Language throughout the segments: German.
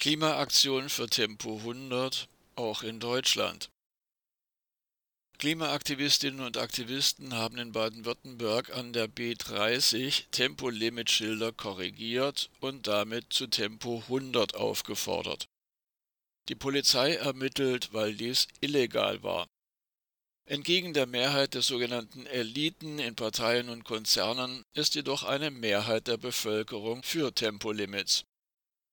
Klimaaktion für Tempo 100 auch in Deutschland. Klimaaktivistinnen und Aktivisten haben in Baden-Württemberg an der B30 Tempolimitschilder korrigiert und damit zu Tempo 100 aufgefordert. Die Polizei ermittelt, weil dies illegal war. Entgegen der Mehrheit der sogenannten Eliten in Parteien und Konzernen ist jedoch eine Mehrheit der Bevölkerung für Tempolimits.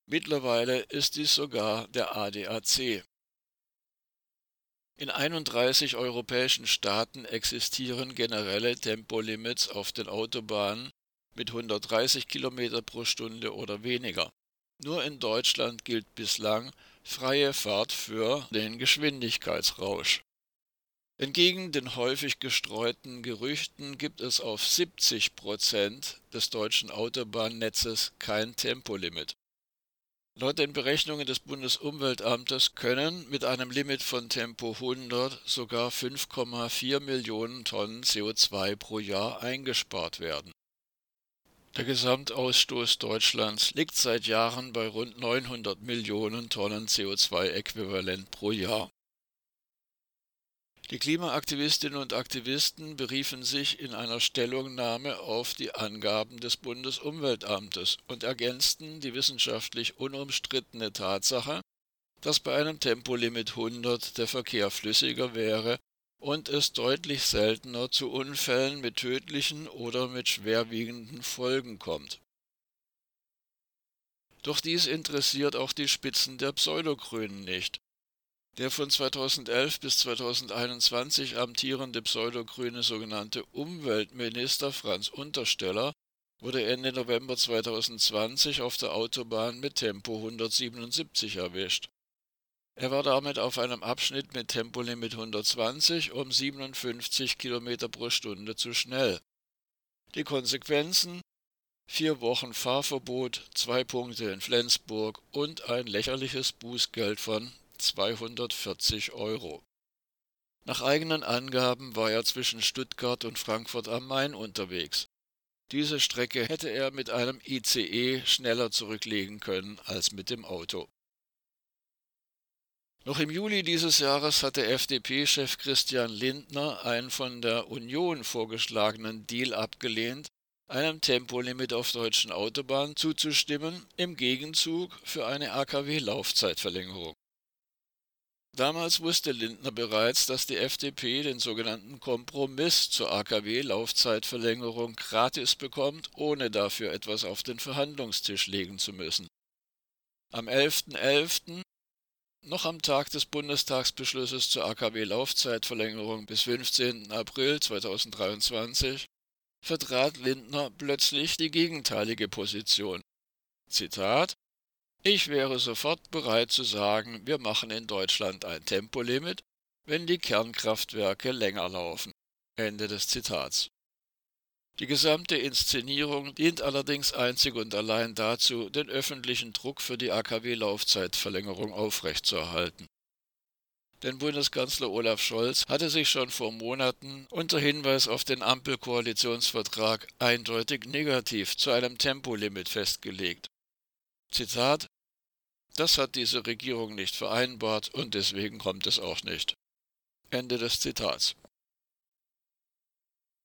Mittlerweile ist dies sogar der ADAC. In 31 europäischen Staaten existieren generelle Tempolimits auf den Autobahnen mit 130 km pro Stunde oder weniger. Nur in Deutschland gilt bislang freie Fahrt für den Geschwindigkeitsrausch. Entgegen den häufig gestreuten Gerüchten gibt es auf 70 Prozent des deutschen Autobahnnetzes kein Tempolimit. Laut den Berechnungen des Bundesumweltamtes können mit einem Limit von Tempo 100 sogar 5,4 Millionen Tonnen CO2 pro Jahr eingespart werden. Der Gesamtausstoß Deutschlands liegt seit Jahren bei rund 900 Millionen Tonnen CO2-Äquivalent pro Jahr. Die Klimaaktivistinnen und Aktivisten beriefen sich in einer Stellungnahme auf die Angaben des Bundesumweltamtes und ergänzten die wissenschaftlich unumstrittene Tatsache, dass bei einem Tempolimit 100 der Verkehr flüssiger wäre und es deutlich seltener zu Unfällen mit tödlichen oder mit schwerwiegenden Folgen kommt. Doch dies interessiert auch die Spitzen der Pseudogrünen nicht. Der von 2011 bis 2021 amtierende pseudogrüne sogenannte Umweltminister Franz Untersteller wurde Ende November 2020 auf der Autobahn mit Tempo 177 erwischt. Er war damit auf einem Abschnitt mit Tempolimit 120 um 57 km pro Stunde zu schnell. Die Konsequenzen? Vier Wochen Fahrverbot, zwei Punkte in Flensburg und ein lächerliches Bußgeld von 240 Euro. Nach eigenen Angaben war er zwischen Stuttgart und Frankfurt am Main unterwegs. Diese Strecke hätte er mit einem ICE schneller zurücklegen können als mit dem Auto. Noch im Juli dieses Jahres hatte FDP-Chef Christian Lindner einen von der Union vorgeschlagenen Deal abgelehnt, einem Tempolimit auf deutschen Autobahnen zuzustimmen, im Gegenzug für eine AKW-Laufzeitverlängerung. Damals wusste Lindner bereits, dass die FDP den sogenannten Kompromiss zur AKW-Laufzeitverlängerung gratis bekommt, ohne dafür etwas auf den Verhandlungstisch legen zu müssen. Am 11.11., .11., noch am Tag des Bundestagsbeschlusses zur AKW-Laufzeitverlängerung bis 15. April 2023, vertrat Lindner plötzlich die gegenteilige Position. Zitat ich wäre sofort bereit zu sagen, wir machen in Deutschland ein Tempolimit, wenn die Kernkraftwerke länger laufen. Ende des Zitats. Die gesamte Inszenierung dient allerdings einzig und allein dazu, den öffentlichen Druck für die AKW-Laufzeitverlängerung aufrechtzuerhalten. Denn Bundeskanzler Olaf Scholz hatte sich schon vor Monaten unter Hinweis auf den Ampelkoalitionsvertrag eindeutig negativ zu einem Tempolimit festgelegt. Zitat das hat diese Regierung nicht vereinbart und deswegen kommt es auch nicht. Ende des Zitats.